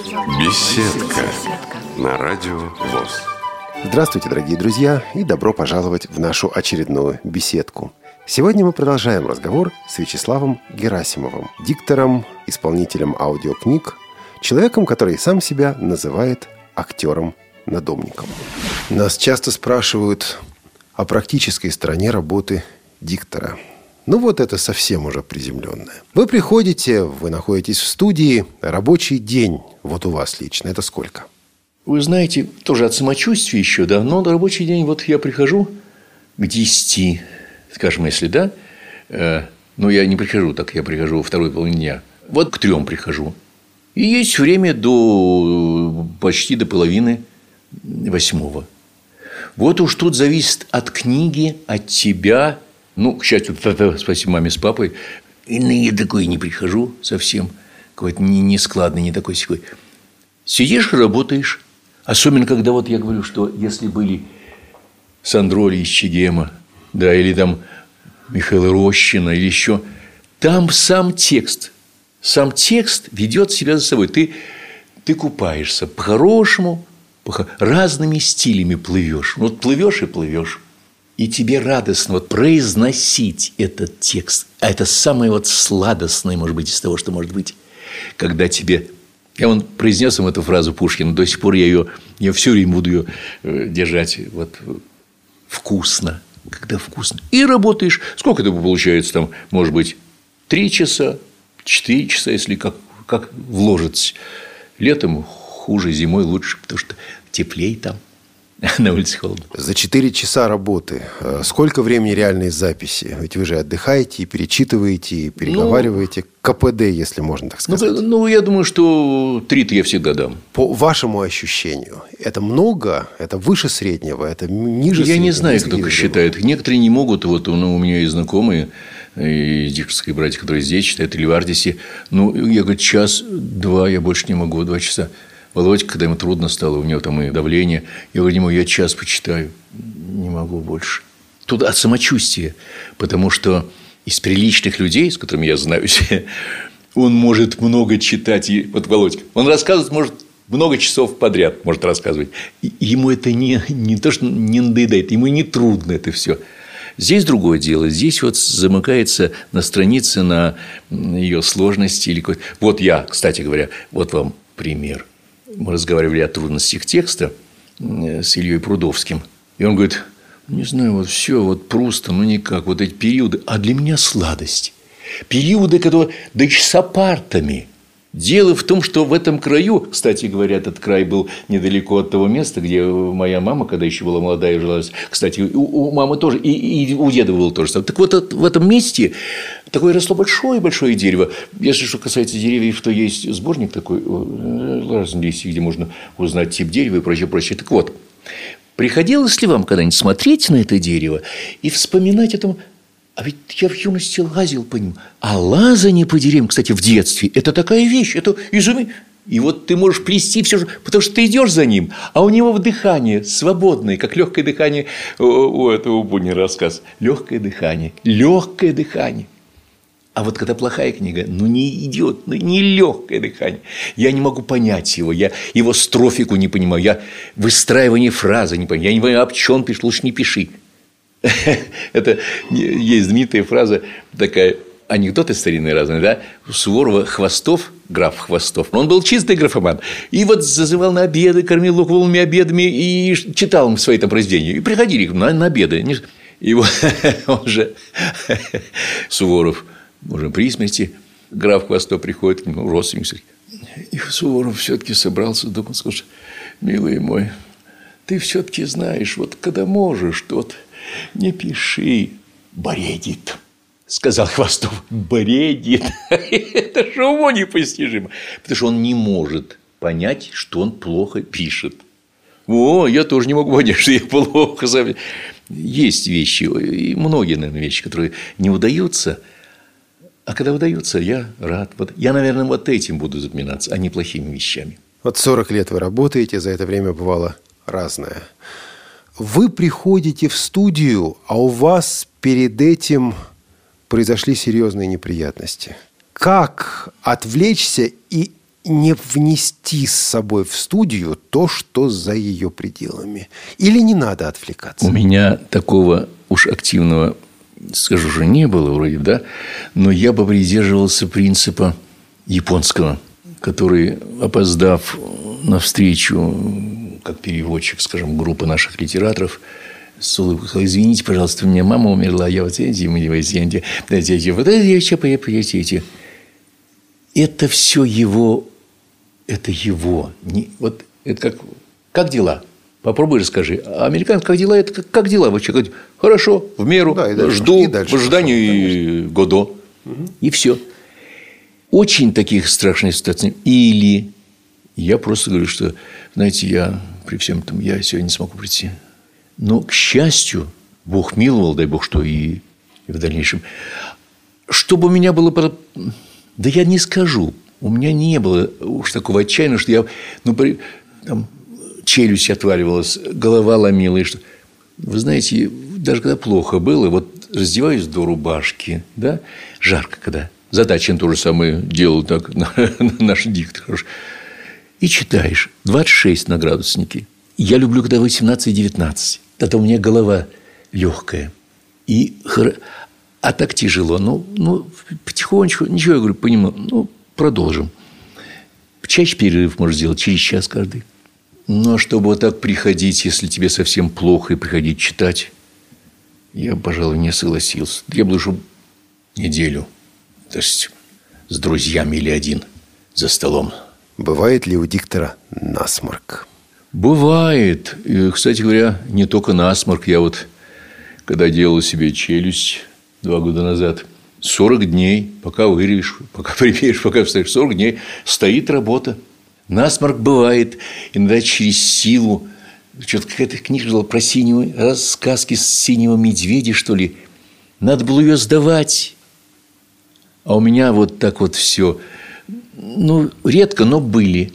Беседка на радио ВОЗ. Здравствуйте, дорогие друзья, и добро пожаловать в нашу очередную беседку. Сегодня мы продолжаем разговор с Вячеславом Герасимовым, диктором, исполнителем аудиокниг, человеком, который сам себя называет актером-надомником. Нас часто спрашивают о практической стороне работы диктора – ну вот это совсем уже приземленное. Вы приходите, вы находитесь в студии, рабочий день вот у вас лично, это сколько? Вы знаете, тоже от самочувствия еще, да, но на рабочий день вот я прихожу к 10, скажем, если да, э, но я не прихожу так, я прихожу во второй половине дня. Вот к трем прихожу. И есть время до почти до половины восьмого. Вот уж тут зависит от книги, от тебя – ну, к счастью, спасибо маме с папой. И я такой не прихожу совсем. Какой-то не, не складный, не такой секой. Сидишь и работаешь. Особенно, когда вот я говорю, что если были Сандроли из Чегема, да, или там Михаил Рощина, или еще, там сам текст, сам текст ведет себя за собой. Ты, ты купаешься по-хорошему, по разными стилями плывешь. Вот плывешь и плывешь и тебе радостно вот произносить этот текст, а это самое вот сладостное, может быть, из того, что может быть, когда тебе... Я он произнес им эту фразу Пушкина, до сих пор я ее, я все время буду ее э, держать вот вкусно, когда вкусно. И работаешь. Сколько это получается там, может быть, три часа, четыре часа, если как, как вложится. Летом хуже, зимой лучше, потому что теплее там – на улице холодно. За 4 часа работы э, сколько времени реальной записи? Ведь вы же отдыхаете, и перечитываете, и переговариваете. Ну, КПД, если можно так ну, сказать. Ну, ну я думаю, что 3-то я всегда дам. По вашему ощущению, это много? Это выше среднего? Это ниже я среднего? Я не знаю, кто как считает. Некоторые не могут. Вот ну, у меня есть знакомые из дикторской братья, которые здесь читают, или в Ардисе. Ну, я говорю, час-два, я больше не могу, два часа. Володька, когда ему трудно стало, у него там и давление, я говорю ему, я час почитаю, не могу больше. Тут от самочувствия, потому что из приличных людей, с которыми я знаюсь, он может много читать. И, вот Володька, он рассказывает, может, много часов подряд может рассказывать. И ему это не, не то, что не надоедает, ему не трудно это все. Здесь другое дело. Здесь вот замыкается на странице, на ее сложности. Или... Вот я, кстати говоря, вот вам пример мы разговаривали о трудностях текста э, с Ильей Прудовским. И он говорит, не знаю, вот все, вот просто, ну никак, вот эти периоды, а для меня сладость. Периоды, которые, да еще с апартами – Дело в том, что в этом краю, кстати говоря, этот край был недалеко от того места, где моя мама, когда еще была молодая, жила. Кстати, у, у мамы тоже, и, и у деда было тоже. Так вот, в этом месте такое росло большое-большое дерево. Если что касается деревьев, то есть сборник такой, э, разные листья, где можно узнать тип дерева и прочее, прочее. Так вот, приходилось ли вам когда-нибудь смотреть на это дерево и вспоминать о том, а ведь я в юности лазил по ним. А лазание по деревьям, кстати, в детстве, это такая вещь, это изуми. И вот ты можешь плести все, потому что ты идешь за ним, а у него дыхание свободное, как легкое дыхание у этого Бунина рассказ. Легкое дыхание, легкое дыхание. А вот когда плохая книга, ну не идет, ну не легкое дыхание. Я не могу понять его, я его строфику не понимаю, я выстраивание фразы не понимаю, я не понимаю, об чем пишешь, лучше не пиши. Это есть знаменитая фраза такая, анекдоты старинные разные, да? Суворова Хвостов, граф Хвостов, он был чистый графоман. И вот зазывал на обеды, кормил луковыми обедами и читал им свои там произведения. И приходили на, на обеды. И вот он же, Суворов, уже при смерти, граф Хвостов приходит к нему, родственник, и Суворов все-таки собрался, думал, слушай, милый мой, ты все-таки знаешь, вот когда можешь, то вот не пиши, бредит. Сказал Хвостов, бредит. Это же уму непостижимо. Потому что он не может понять, что он плохо пишет. О, я тоже не могу понять, что я плохо Есть вещи, и многие, наверное, вещи, которые не удаются. А когда удаются, я рад. Вот, я, наверное, вот этим буду запоминаться, а не плохими вещами. Вот 40 лет вы работаете, за это время бывало разное вы приходите в студию, а у вас перед этим произошли серьезные неприятности. Как отвлечься и не внести с собой в студию то, что за ее пределами? Или не надо отвлекаться? У меня такого уж активного, скажу же, не было вроде, да, но я бы придерживался принципа японского, который, опоздав на встречу, как переводчик, скажем, группы наших литераторов, с улыбкой, извините, пожалуйста, у меня мама умерла, я вот эти, мы эти, эти, вот эти, эти. Это все его, это его. Не, вот это как, как дела? Попробуй расскажи. А американцы, как дела? Это как, как дела? Вы что, говорите, хорошо, в меру, да, и дальше, жду, и дальше в ожидании Годо. Угу. И все. Очень таких страшных ситуаций. Или я просто говорю, что, знаете, я при всем этом, я сегодня не смогу прийти. Но, к счастью, Бог миловал, дай Бог, что и, и в дальнейшем. Чтобы у меня было... Да я не скажу. У меня не было уж такого отчаяния, что я... Ну, при, там, челюсть отваливалась, голова ломила. И что... Вы знаете, даже когда плохо было, вот раздеваюсь до рубашки, да, жарко когда. Задачин то же самое делал так наш диктор. И читаешь. 26 на градуснике. Я люблю, когда 18-19. Тогда у меня голова легкая. И а так тяжело. Ну, ну, потихонечку, ничего, я говорю, понимаю, ну, продолжим. Чаще перерыв можешь сделать, через час каждый. Но чтобы вот так приходить, если тебе совсем плохо, и приходить читать, я, пожалуй, не согласился. Я лучше неделю, то есть с друзьями или один за столом. Бывает ли у диктора насморк? Бывает. И, кстати говоря, не только насморк. Я вот, когда делал себе челюсть два года назад, 40 дней, пока вырежешь, пока приберешь, пока вставишь, 40 дней стоит работа. Насморк бывает иногда через силу. Что-то какая-то книжка была про синего, рассказки с синего медведя, что ли. Надо было ее сдавать. А у меня вот так вот все. Ну, редко, но были.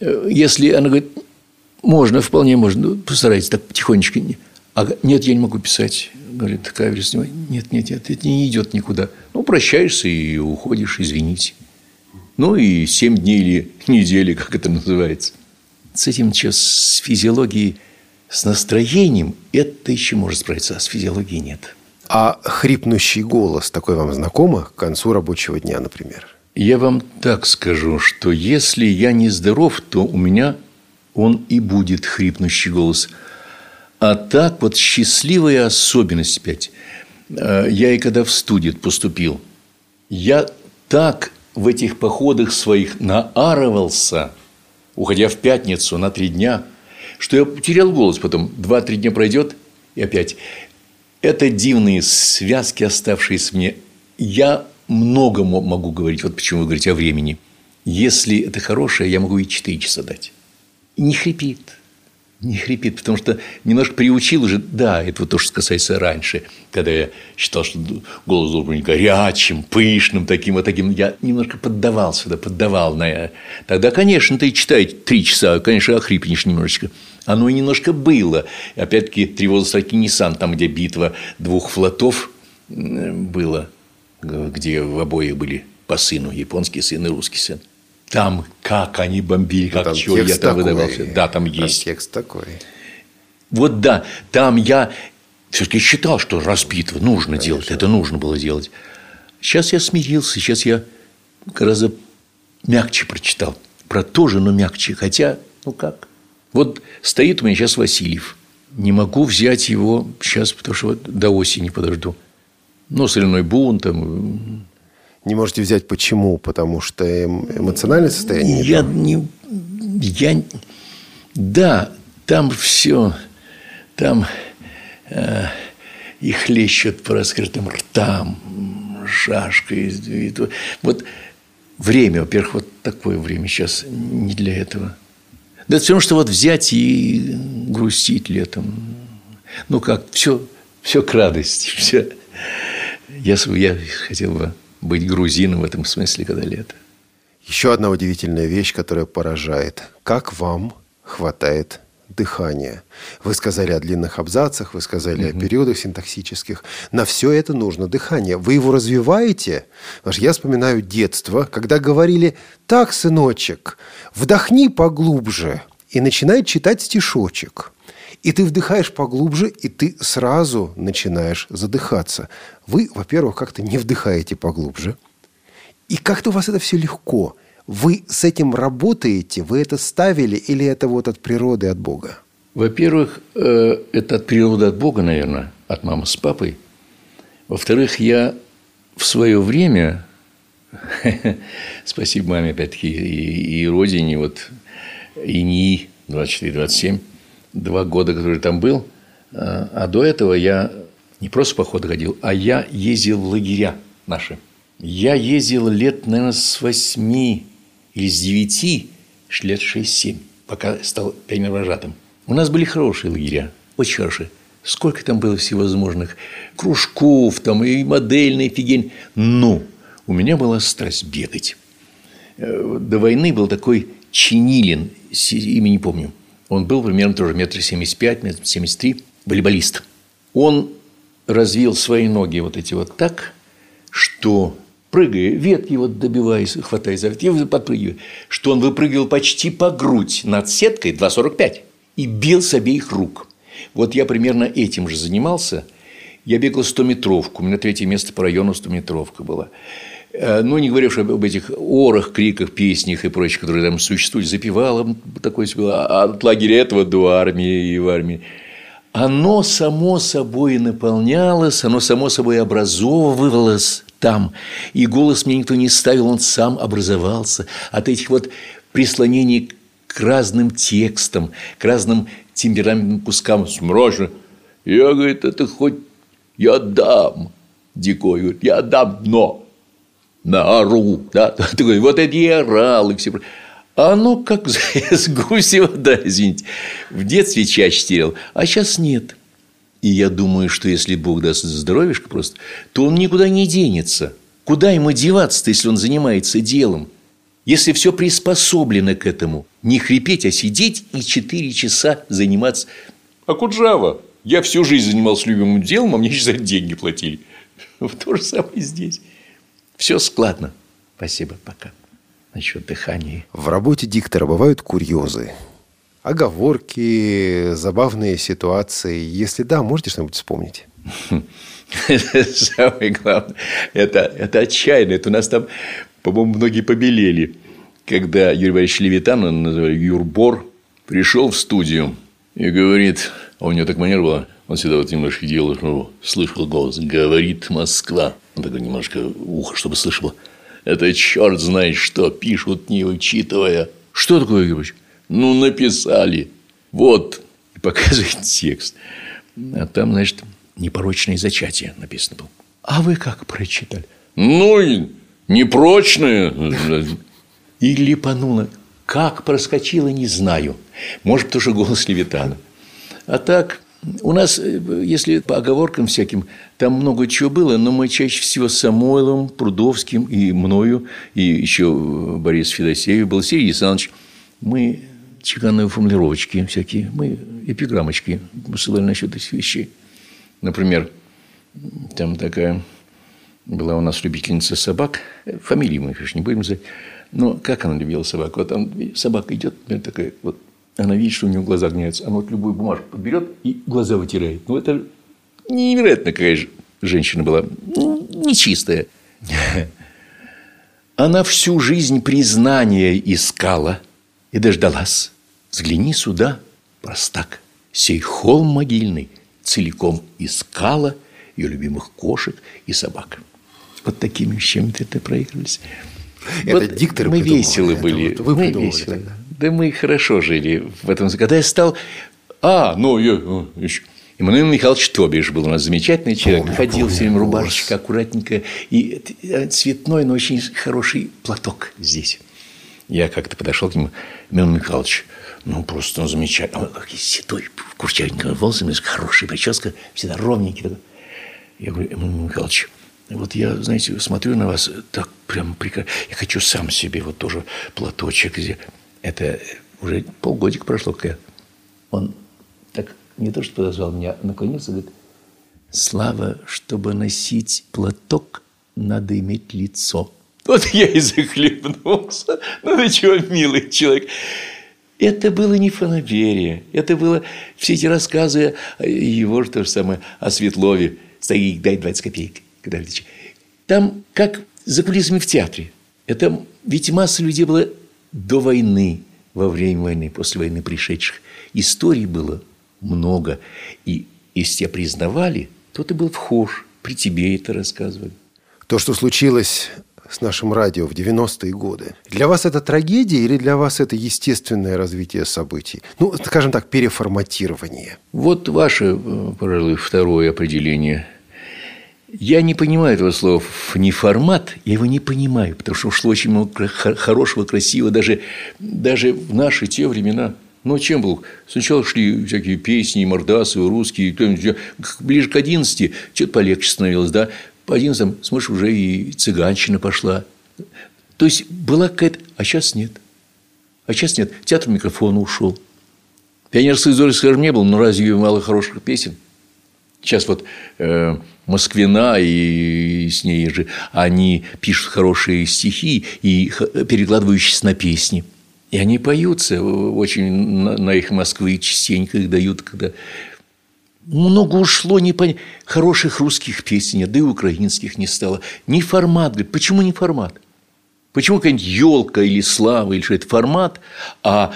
Э, если она говорит, можно, вполне можно. Ну, постарайтесь так потихонечку. А, нет, я не могу писать. Говорит, такая версия. Нет, нет, нет, это не идет никуда. Ну, прощаешься и уходишь, извините. Ну, и семь дней или недели, как это называется. С этим что, с физиологией, с настроением, это еще может справиться, а с физиологией нет. А хрипнущий голос такой вам знакомо к концу рабочего дня, например? Я вам так скажу, что если я не здоров, то у меня он и будет хрипнущий голос. А так вот счастливая особенность опять. Э, я и когда в студию поступил, я так в этих походах своих наарывался, уходя в пятницу на три дня, что я потерял голос потом. Два-три дня пройдет, и опять. Это дивные связки, оставшиеся мне. Я много могу говорить. Вот почему вы говорите о времени. Если это хорошее, я могу и четыре часа дать не хрипит. Не хрипит, потому что немножко приучил уже, да, это вот то, что касается раньше, когда я считал, что голос должен быть горячим, пышным, таким вот таким, я немножко поддавался, да, поддавал на Тогда, конечно, ты читаешь три часа, конечно, охрипнешь немножечко. Оно и немножко было. Опять-таки, тревоза строки Ниссан, там, где битва двух флотов было, где в обоих были по сыну, японский сын и русский сын. Там как они бомбили, как там чего я там выдавался. Да, там есть. Там текст такой. Вот да, там я все-таки считал, что разбитого нужно Конечно. делать, это нужно было делать. Сейчас я смирился, сейчас я гораздо мягче прочитал. Про то же, но мягче. Хотя, ну как? Вот стоит у меня сейчас Васильев. Не могу взять его сейчас, потому что вот до осени подожду. Ну, соляной бунт, там, не можете взять почему? Потому что эм, эмоциональное состояние? Я не... Я... Да, там все... Там э, и хлещут по раскрытым ртам, шашкой. Вот время, во-первых, вот такое время сейчас не для этого. Да все равно, что вот взять и грустить летом. Ну как, все, все к радости. Все. Я, я хотел бы быть грузином в этом смысле, когда лето. Еще одна удивительная вещь, которая поражает. Как вам хватает дыхание. Вы сказали о длинных абзацах, вы сказали угу. о периодах синтаксических. На все это нужно дыхание. Вы его развиваете? Потому что я вспоминаю детство, когда говорили, так, сыночек, вдохни поглубже и начинай читать стишочек. И ты вдыхаешь поглубже, и ты сразу начинаешь задыхаться. Вы, во-первых, как-то не вдыхаете поглубже. И как-то у вас это все легко – вы с этим работаете? Вы это ставили или это вот от природы, от Бога? Во-первых, э, это от природы, от Бога, наверное, от мамы с папой. Во-вторых, я в свое время, спасибо маме, опять-таки, и, и родине, вот, и НИИ 24-27, два года, который там был, э, а до этого я не просто походы ходил, а я ездил в лагеря наши. Я ездил лет, наверное, с восьми или с 9 лет 6-7, пока стал пионервожатым. У нас были хорошие лагеря, очень хорошие. Сколько там было всевозможных кружков, там и модельный фигень. Но у меня была страсть бегать. Э, до войны был такой Чинилин, имя не помню. Он был примерно тоже метр семьдесят пять, метр семьдесят три, волейболист. Он развил свои ноги вот эти вот так, что прыгая, ветки вот добиваясь, хватаясь за ветки, подпрыгивая, что он выпрыгивал почти по грудь над сеткой 2,45 и бил с обеих рук. Вот я примерно этим же занимался. Я бегал 100-метровку, у меня третье место по району 100-метровка была. Э, ну, не говоря уж об этих орах, криках, песнях и прочее, которые там существуют, запевало такое было а от лагеря этого до армии и в армии. Оно само собой наполнялось, оно само собой образовывалось там. И голос мне никто не ставил, он сам образовался от этих вот прислонений к разным текстам, к разным темпераментным кускам. Смрожно. Я, говорит, это хоть я дам. Дикой говорит, я дам, но наору. Да? Такой, вот я орал и все а оно как с гуси вода, извините. В детстве чаще терял, а сейчас нет. И я думаю, что если Бог даст здоровьишко просто, то он никуда не денется. Куда ему деваться-то, если он занимается делом? Если все приспособлено к этому, не хрипеть, а сидеть и четыре часа заниматься. А Куджава, я всю жизнь занимался любимым делом, а мне еще за деньги платили. То же самое здесь. Все складно. Спасибо, пока. Насчет дыхания. В работе диктора бывают курьезы оговорки, забавные ситуации? Если да, можете что-нибудь вспомнить? Самое главное, это, это отчаянно. Это у нас там, по-моему, многие побелели. Когда Юрий Борисович Левитан, он называли Юрбор, пришел в студию и говорит, а у него так манера была, он всегда вот немножко делал, ну, слышал голос, говорит Москва. Он такой немножко ухо, чтобы слышало. Это черт знает что, пишут, не учитывая. Что такое, Борисович? Ну, написали. Вот. И показывает текст. А там, значит, непорочное зачатие написано было. А вы как прочитали? Ну, непрочное. И липануло. Как проскочило, не знаю. Может, что голос Левитана. А так, у нас, если по оговоркам всяким, там много чего было, но мы чаще всего с Самойловым, Прудовским и мною, и еще Борис Федосеев был, Сергей Александрович, мы чеканные формулировочки всякие, мы эпиграммочки посылали насчет этих вещей. Например, там такая была у нас любительница собак. Фамилии мы, конечно, не будем знать. Но как она любила собак? Вот там собака идет, например, такая вот, она видит, что у нее глаза гняются. Она вот любую бумажку подберет и глаза вытирает. Ну, это невероятно какая же женщина была. Ну, нечистая. Она всю жизнь признания искала и дождалась. Взгляни сюда, простак, сей холм могильный целиком искала ее любимых кошек и собак. Вот такими вещами это проигрывались. Это вот диктор Мы придумал, веселы это были. Вот вы мы веселы. Тогда. Да мы хорошо жили в этом. Когда я стал... А, ну, я... Еще... Иммануил Михайлович Тобиш был у нас замечательный человек. Помню, Ходил помню, все время рубашечка аккуратненько. И цветной, но очень хороший платок здесь. Я как-то подошел к нему, Михаил Михайлович, ну, просто он замечательный. Он такой седой, курчавенький волосы, хорошая прическа, всегда ровненький. Я говорю, Эммануил Михайлович, вот я, знаете, смотрю на вас, так прям прекрасно. Я хочу сам себе вот тоже платочек. Это уже полгодика прошло, как я Он так не то что подозвал меня, а наклонился, говорит, Слава, чтобы носить платок, надо иметь лицо. Вот я и захлебнулся. Ну, ты чего, милый человек? Это было не фанаберия. Это было все эти рассказы его же то же самое о Светлове. Стоит, дай 20 копеек. Там как за кулисами в театре. Это ведь масса людей было до войны, во время войны, после войны пришедших. Историй было много. И если тебя признавали, то ты был вхож. При тебе это рассказывали. То, что случилось с нашим радио в 90-е годы. Для вас это трагедия или для вас это естественное развитие событий? Ну, скажем так, переформатирование. Вот ваше, э, пожалуй, второе определение. Я не понимаю этого слова не формат, я его не понимаю, потому что ушло очень много хорошего, красивого, даже, даже в наши те времена – ну, чем был? Сначала шли всякие песни, мордасы, русские. Ближе к одиннадцати что-то полегче становилось, да? По одиннадцатым, смотришь, уже и цыганщина пошла. То есть, была какая-то... А сейчас нет. А сейчас нет. Театр микрофона ушел. Пионерской зоры, скажем, не было, но разве мало хороших песен? Сейчас вот э, Москвина и с ней же, они пишут хорошие стихи и перекладывающиеся на песни – и они поются очень на их Москвы частенько их дают, когда много ушло не пон... хороших русских песен, да и украинских не стало. Не формат. Говорит, почему не формат? Почему какая-нибудь елка или слава, или что это формат, а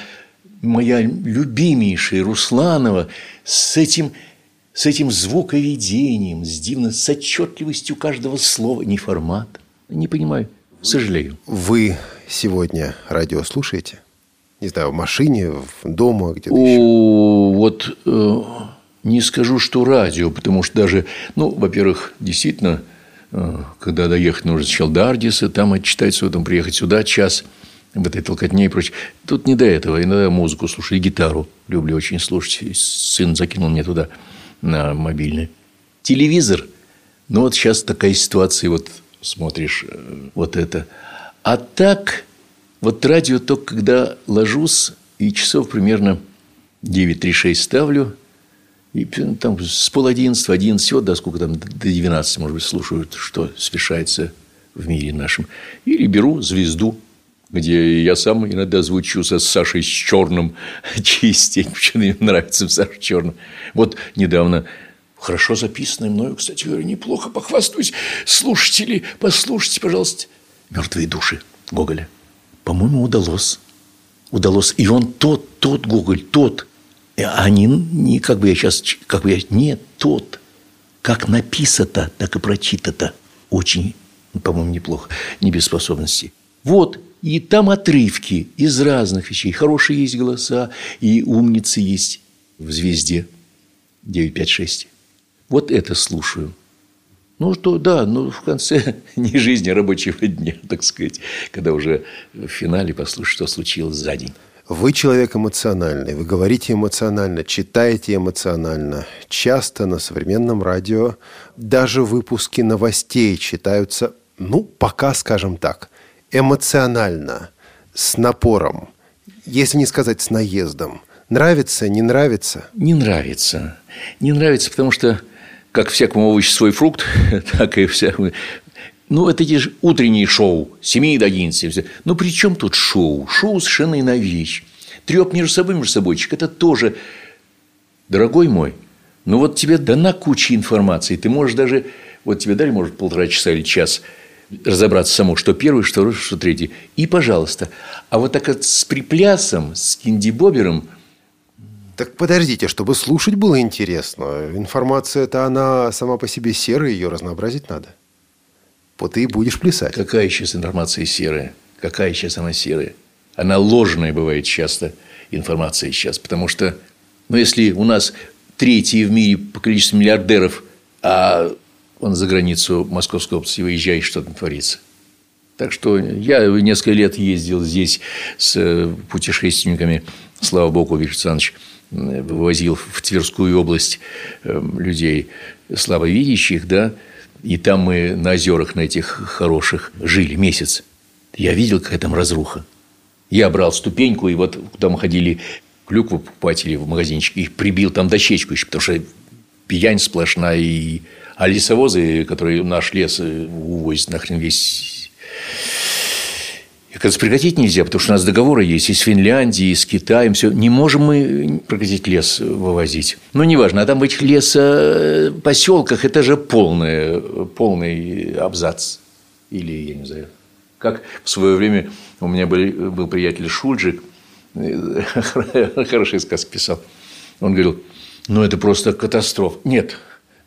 моя любимейшая Русланова с этим, с этим звуковедением, с дивно, с отчетливостью каждого слова, не формат. Не понимаю, сожалею. Вы сегодня радио слушаете? Не знаю, в машине, дома, где-то еще? Вот э, не скажу, что радио, потому что даже, ну, во-первых, действительно, э, когда доехать нужно сначала до Ардиса, там отчитать, потом приехать сюда час в этой толкотне и прочее. Тут не до этого. Иногда музыку слушаю, гитару люблю очень слушать. Сын закинул мне туда на мобильный. Телевизор. Ну, вот сейчас такая ситуация, вот смотришь э, вот это – а так, вот радио только когда ложусь, и часов примерно 9-3-6 ставлю, и там с пол одиннадцатого, вот до сколько там, до 12, может быть, слушаю, что совершается в мире нашем. Или беру звезду, где я сам иногда звучу со Сашей с черным частенько, почему мне нравится Саша черным. Вот недавно хорошо записанное мною, кстати говоря, неплохо похвастаюсь. Слушатели, послушайте, пожалуйста, мертвые души Гоголя. По-моему, удалось. Удалось. И он тот, тот Гоголь, тот. А не, не как бы я сейчас, как бы я, нет, тот. Как написано, так и прочито-то. Очень, по-моему, неплохо. Не без способностей. Вот, и там отрывки из разных вещей. Хорошие есть голоса, и умницы есть в «Звезде» 956. Вот это слушаю. Ну, что, да, ну, в конце не жизни, а рабочего дня, так сказать, когда уже в финале послушать, что случилось за день. Вы человек эмоциональный, вы говорите эмоционально, читаете эмоционально. Часто на современном радио даже выпуски новостей читаются, ну, пока, скажем так, эмоционально, с напором, если не сказать с наездом. Нравится, не нравится? Не нравится. Не нравится, потому что как всякому овощу свой фрукт, так и всякому. Ну, это эти же утренние шоу, с 7 до 11. Ну, при чем тут шоу? Шоу совершенно иная вещь. Треп между собой, между собойчик, это тоже, дорогой мой, ну, вот тебе дана куча информации. Ты можешь даже, вот тебе дали, может, полтора часа или час разобраться само, что первый, что второй, что третий. И, пожалуйста. А вот так вот с приплясом, с кинди-бобером – так подождите, чтобы слушать было интересно. Информация-то она сама по себе серая, ее разнообразить надо. Вот ты и будешь плясать. Какая сейчас информация серая? Какая сейчас она серая? Она ложная бывает часто, информация сейчас. Потому что, ну, если у нас третий в мире по количеству миллиардеров, а он за границу Московской области выезжает, что там творится. Так что я несколько лет ездил здесь с путешественниками, слава богу, Виктор Александрович, вывозил в Тверскую область эм, людей слабовидящих, да, и там мы на озерах на этих хороших жили месяц. Я видел, какая там разруха. Я брал ступеньку, и вот куда мы ходили клюкву покупать или в магазинчике, их прибил там дощечку еще, потому что пьянь сплошная. И... А лесовозы, которые наш лес э, увозят нахрен весь это прекратить нельзя, потому что у нас договоры есть и с Финляндией, и с Китаем. Все. Не можем мы прекратить лес вывозить. Но неважно. А там в этих лесопоселках это же полный, полный абзац. Или, я не знаю, как в свое время у меня был, был приятель Шульджик, хороший сказ писал. Он говорил, ну это просто катастрофа. Нет,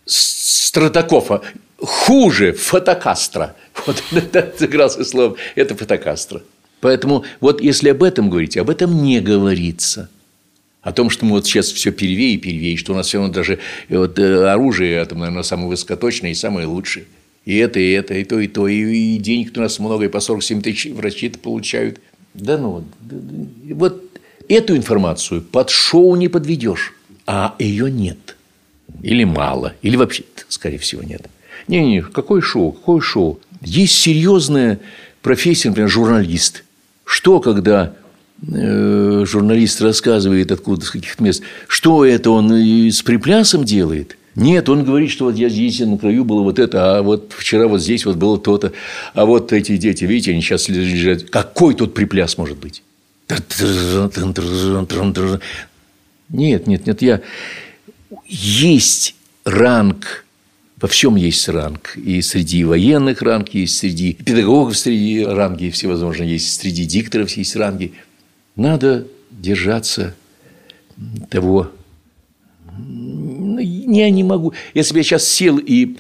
Стратакофа хуже фотокастра. Вот сыгрался словом. Это фотокастра. Поэтому вот если об этом говорить, об этом не говорится. О том, что мы вот сейчас все первее и первее, что у нас все равно даже вот, э, оружие атомное, оно самое высокоточное и самое лучшее. И это, и это, и то, и то. И, и денег у нас много, и по 47 тысяч врачи-то получают. Да ну вот. Вот эту информацию под шоу не подведешь, а ее нет. Или мало, или вообще, скорее всего, нет. Не-не, какое шоу, какое шоу? Есть серьезная профессия, например, журналист. Что, когда э, журналист рассказывает откуда, с каких мест, что это он с приплясом делает? Нет, он говорит, что вот я здесь на краю было вот это, а вот вчера вот здесь вот было то-то, а вот эти дети, видите, они сейчас лежат. Какой тут припляс может быть? Нет, нет, нет, я... Есть ранг во всем есть ранг. И среди военных ранг есть, среди педагогов среди ранги всевозможные есть, среди дикторов есть ранги. Надо держаться того. Ну, я не могу. Если бы я сейчас сел и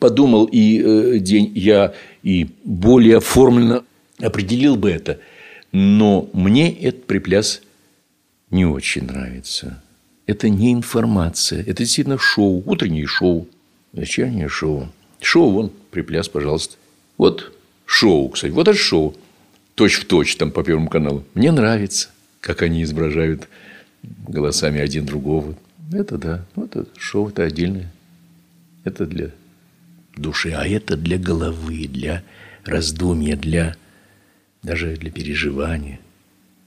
подумал, и э, день я и более оформленно определил бы это, но мне этот припляс не очень нравится. Это не информация, это действительно шоу, утреннее шоу. Вечернее шоу. Шоу, вон, припляс, пожалуйста. Вот шоу, кстати. Вот это шоу. Точь в точь там по Первому каналу. Мне нравится, как они изображают голосами один другого. Это да. Вот это шоу, это отдельное. Это для души, а это для головы, для раздумья, для даже для переживания,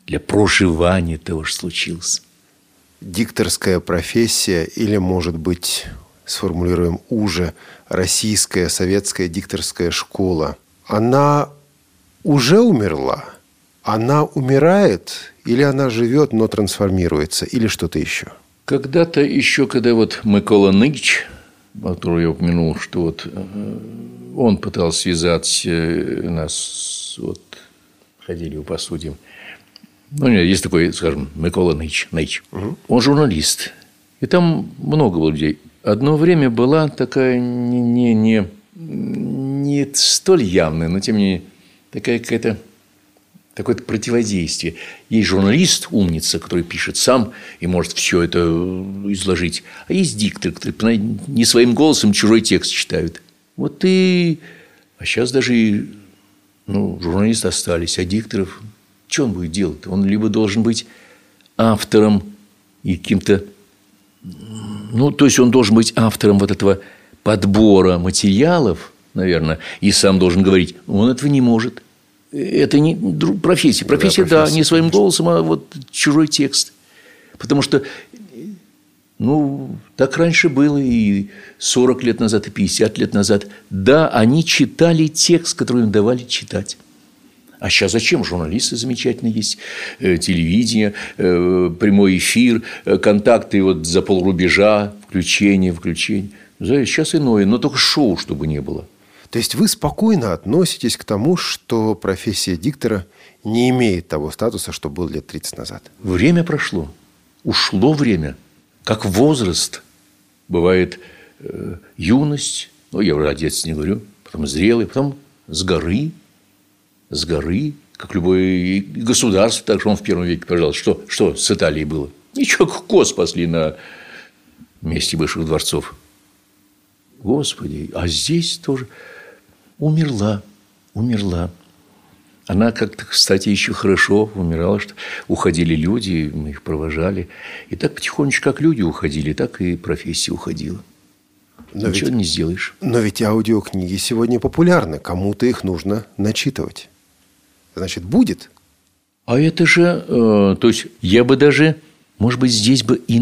для проживания того, что случилось. Дикторская профессия или, может быть, сформулируем уже, российская советская дикторская школа, она уже умерла? Она умирает или она живет, но трансформируется, или что-то еще? Когда-то еще, когда вот Микола Ныч, которого я упомянул, что вот э, он пытался связать э, нас, вот ходили его посудим. Ну, нет, есть такой, скажем, Микола Ныч, Ныч. Угу. Он журналист. И там много было людей одно время была такая не, не, не, не столь явная, но тем не менее такая какая-то такое-то противодействие. Есть журналист, умница, который пишет сам и может все это изложить. А есть диктор, который не своим голосом чужой текст читают. Вот и... А сейчас даже и ну, журналисты остались, а дикторов... Что он будет делать? Он либо должен быть автором и каким-то ну, то есть он должен быть автором вот этого подбора материалов, наверное, и сам должен говорить, он этого не может. Это не профессия. Профессия, да, профессия, да не своим голосом, а вот чужой текст. Потому что, ну, так раньше было и 40 лет назад, и 50 лет назад. Да, они читали текст, который им давали читать. А сейчас зачем? Журналисты замечательно есть, э, телевидение, э, прямой эфир, э, контакты вот за полрубежа, включение, включение. Сейчас иное, но только шоу, чтобы не было. То есть вы спокойно относитесь к тому, что профессия диктора не имеет того статуса, что был лет 30 назад? Время прошло. Ушло время. Как возраст. Бывает э, юность, ну, я уже о детстве не говорю, потом зрелый, потом с горы – с горы, как любое государство, так что он в первом веке, пожалуйста, что, что с Италией было? Ничего, коз спасли на месте бывших дворцов. Господи, а здесь тоже умерла, умерла. Она как-то, кстати, еще хорошо умирала, что уходили люди, мы их провожали. И так потихонечку, как люди уходили, так и профессия уходила. Но Ничего ведь, не сделаешь. Но ведь аудиокниги сегодня популярны. Кому-то их нужно начитывать значит, будет. А это же, э, то есть, я бы даже Может быть, здесь бы и...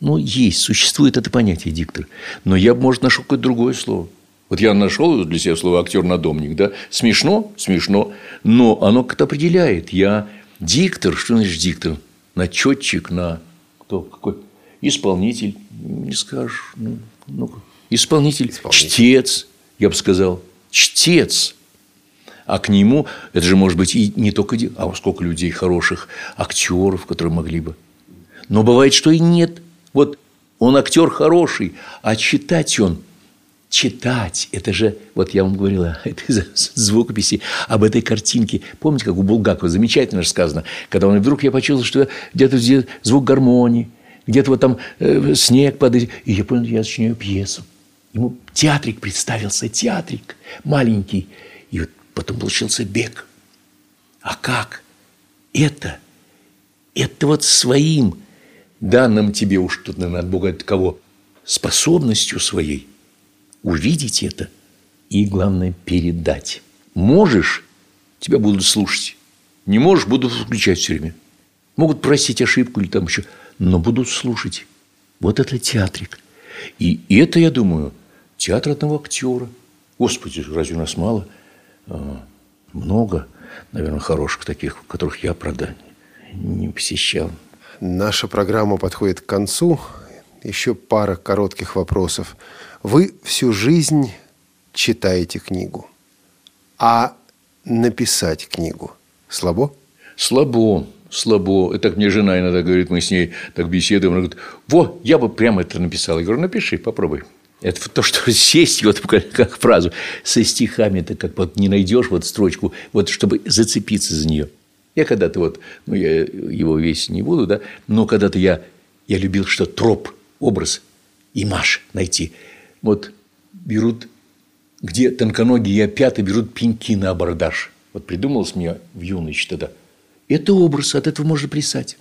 Ну, есть, существует это понятие диктор. Но я бы, может, нашел какое-то другое слово. Вот я нашел для себя слово актер-надомник, да? Смешно? Смешно. Но оно как-то определяет. Я диктор. Что значит диктор? Начетчик на... Кто? Какой? Исполнитель. Не скажешь. Ну, ну исполнитель. исполнитель. Чтец, я бы сказал. Чтец. А к нему, это же может быть и не только, а сколько людей хороших, актеров, которые могли бы. Но бывает, что и нет. Вот он актер хороший, а читать он читать, это же, вот я вам говорила, это из звукописи об этой картинке. Помните, как у Булгакова замечательно же сказано, когда он вдруг я почувствовал, что где-то звук гармонии, где-то вот там э, снег падает, и я понял, я сочиняю пьесу. Ему театрик представился, театрик маленький. Потом получился бег. А как? Это, это вот своим данным тебе уж тут, наверное, от Бога от кого, способностью своей увидеть это и, главное, передать. Можешь, тебя будут слушать. Не можешь, будут включать все время. Могут просить ошибку или там еще, но будут слушать. Вот это театрик. И это, я думаю, театр одного актера. Господи, разве у нас мало? А, много, наверное, хороших таких, которых я, правда, не посещал. Наша программа подходит к концу. Еще пара коротких вопросов. Вы всю жизнь читаете книгу, а написать книгу слабо? Слабо, слабо. Это так мне жена иногда говорит, мы с ней так беседуем. Она говорит, во, я бы прямо это написал. Я говорю, напиши, попробуй. Это то, что сесть вот как фразу со стихами, ты как вот не найдешь вот строчку, вот чтобы зацепиться за нее. Я когда-то вот, ну, я его весь не буду, да, но когда-то я, я любил, что троп, образ, имаж найти. Вот берут, где тонконогие и опята берут пеньки на абордаж. Вот придумалось мне в юности тогда. Это образ, от этого можно плясать.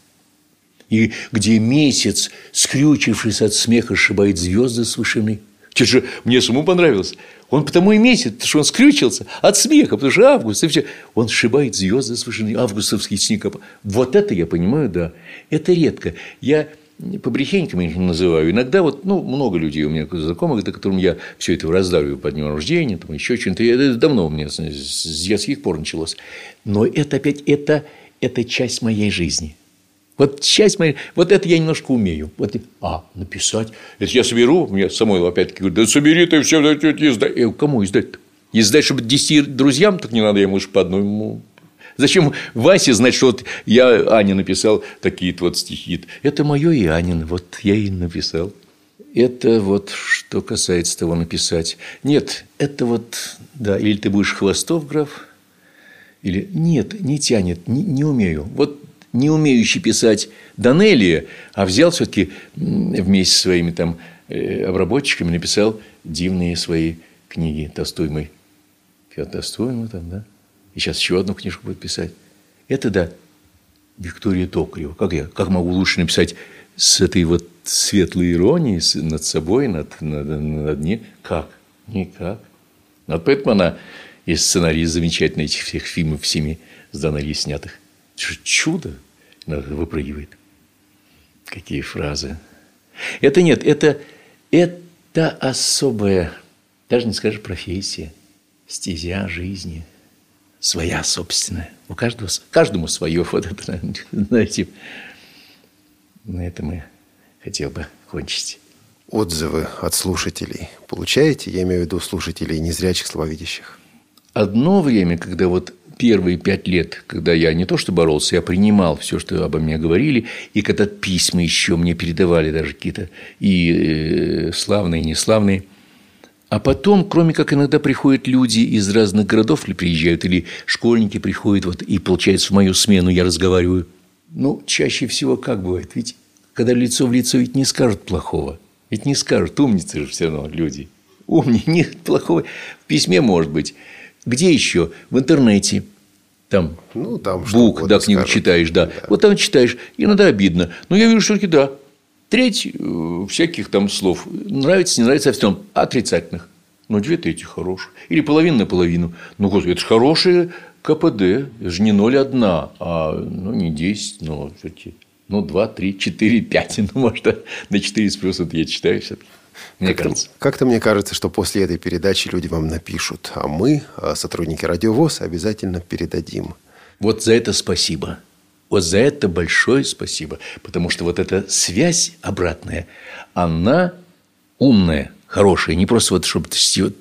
И где месяц, скрючившись от смеха, сшибает звезды с вышины – это же мне самому понравилось. Он потому и месяц, потому что он скрючился от смеха, потому что август, и все. Он сшибает звезды с вышины, августовский снег. Вот это я понимаю, да. Это редко. Я побрехеньками называю. Иногда вот, ну, много людей у меня знакомых, это которым я все это раздавливаю по дню рождения, там еще что-нибудь. Это давно у меня с детских пор началось. Но это опять, это, это часть моей жизни. Вот часть моей, вот это я немножко умею. Вот, а, написать. Это я соберу, мне Самойлов опять-таки говорит, да собери ты все, да, издай. Я, кому издать-то? Издать, чтобы десяти друзьям, так не надо, я лучше по одному. Зачем Васе знать, что вот я Ане написал такие-то вот стихи? Это мое и Анин, вот я и написал. Это вот что касается того написать. Нет, это вот, да, или ты будешь Хвостов, граф, или нет, не тянет, не, не умею. Вот не умеющий писать Данелия, а взял все-таки вместе со своими там э, обработчиками, написал дивные свои книги Толстой мой. Федор Толстой, ну там, да. И сейчас еще одну книжку будет писать. Это, да, Виктория Токарева. Как я, как могу лучше написать с этой вот светлой иронией над собой, над, над, над ней? Как? Никак. Вот поэтому она и сценарий замечательный этих всех фильмов всеми с Данелией снятых. Чудо выпрыгивает. Какие фразы. Это нет, это, это особая, даже не скажешь, профессия, стезя жизни, своя собственная. У каждого, каждому свое. Вот это, знаете, на этом я хотел бы кончить. Отзывы от слушателей получаете? Я имею в виду слушателей незрячих, слабовидящих. Одно время, когда вот первые пять лет, когда я не то что боролся, я принимал все, что обо мне говорили, и когда письма еще мне передавали даже какие-то и э, славные, и неславные. А потом, кроме как иногда приходят люди из разных городов или приезжают, или школьники приходят, вот, и, получается, в мою смену я разговариваю. Ну, чаще всего как бывает? Ведь когда лицо в лицо, ведь не скажут плохого. Ведь не скажут, умницы же все равно люди. Умни, нет плохого. В письме может быть. Где еще? В интернете. Там, ну, там бук, да, книгу скажут. читаешь, да. да. Вот там читаешь, иногда обидно. Но я вижу, что таки да. Треть э, всяких там слов нравится, не нравится, а все отрицательных. Но две трети хороших. Или половина на половину. Ну, господи, это же хорошие КПД. Это же не ноль одна, а ну, не 10, но все-таки Ну, два, три, четыре, пять. Ну, может, на четыре с плюсом я читаю все-таки. Мне как кажется. Как-то мне кажется, что после этой передачи люди вам напишут, а мы, а, сотрудники Радиовоз, обязательно передадим. Вот за это спасибо. Вот за это большое спасибо. Потому что вот эта связь обратная, она умная, хорошая. Не просто вот, чтобы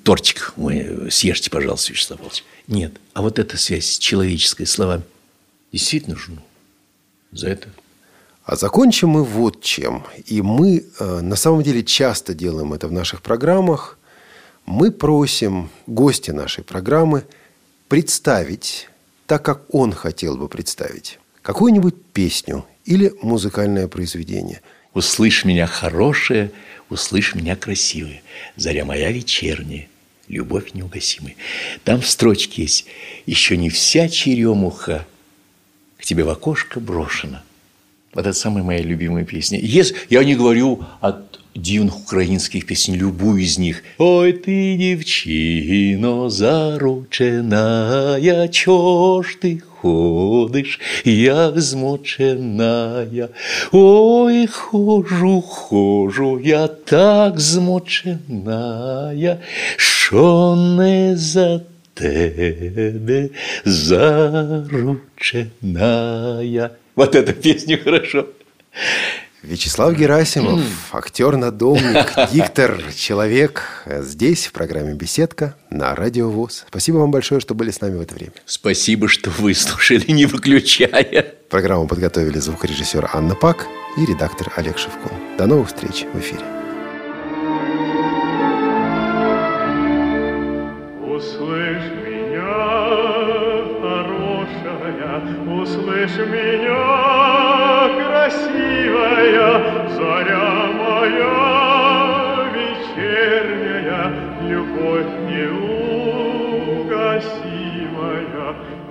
тортик вы съешьте, пожалуйста, Вячеслав Павлович. Нет. А вот эта связь человеческая словами действительно жну. За это а закончим мы вот чем. И мы э, на самом деле часто делаем это в наших программах. Мы просим гостя нашей программы представить так, как он хотел бы представить. Какую-нибудь песню или музыкальное произведение. «Услышь меня хорошее, услышь меня красивое, заря моя вечерняя, любовь неугасимая». Там в строчке есть «Еще не вся черемуха к тебе в окошко брошена». Вот это самая моя любимая песня. Если, я не говорю от дивных украинских песен, любую из них. Ой, ты, девчино, зарученая, чё ж ты ходиш, як змоченая. Ой, хожу, хожу, я так змоченая, що не за тебе зарученая. Вот эта песня хорошо. Вячеслав Герасимов, актер-надомник, диктор, человек здесь, в программе «Беседка» на Радио ВОЗ. Спасибо вам большое, что были с нами в это время. Спасибо, что вы слушали, не выключая. Программу подготовили звукорежиссер Анна Пак и редактор Олег Шевкун. До новых встреч в эфире. Услышь услышь меня, красивая, заря моя вечерняя, любовь неугасимая.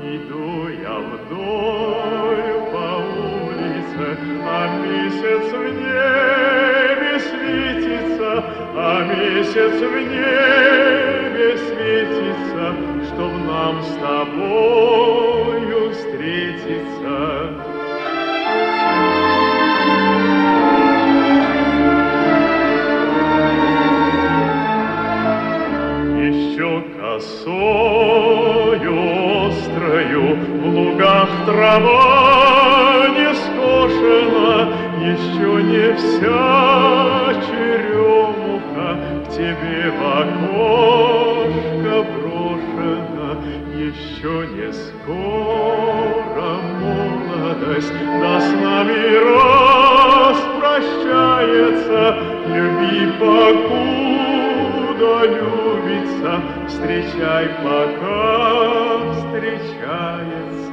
Иду я вдоль по улице, а месяц в небе светится, а месяц в небе светится, чтоб нам с тобою молодость да с нами распрощается, люби покуда любится, встречай пока встречается.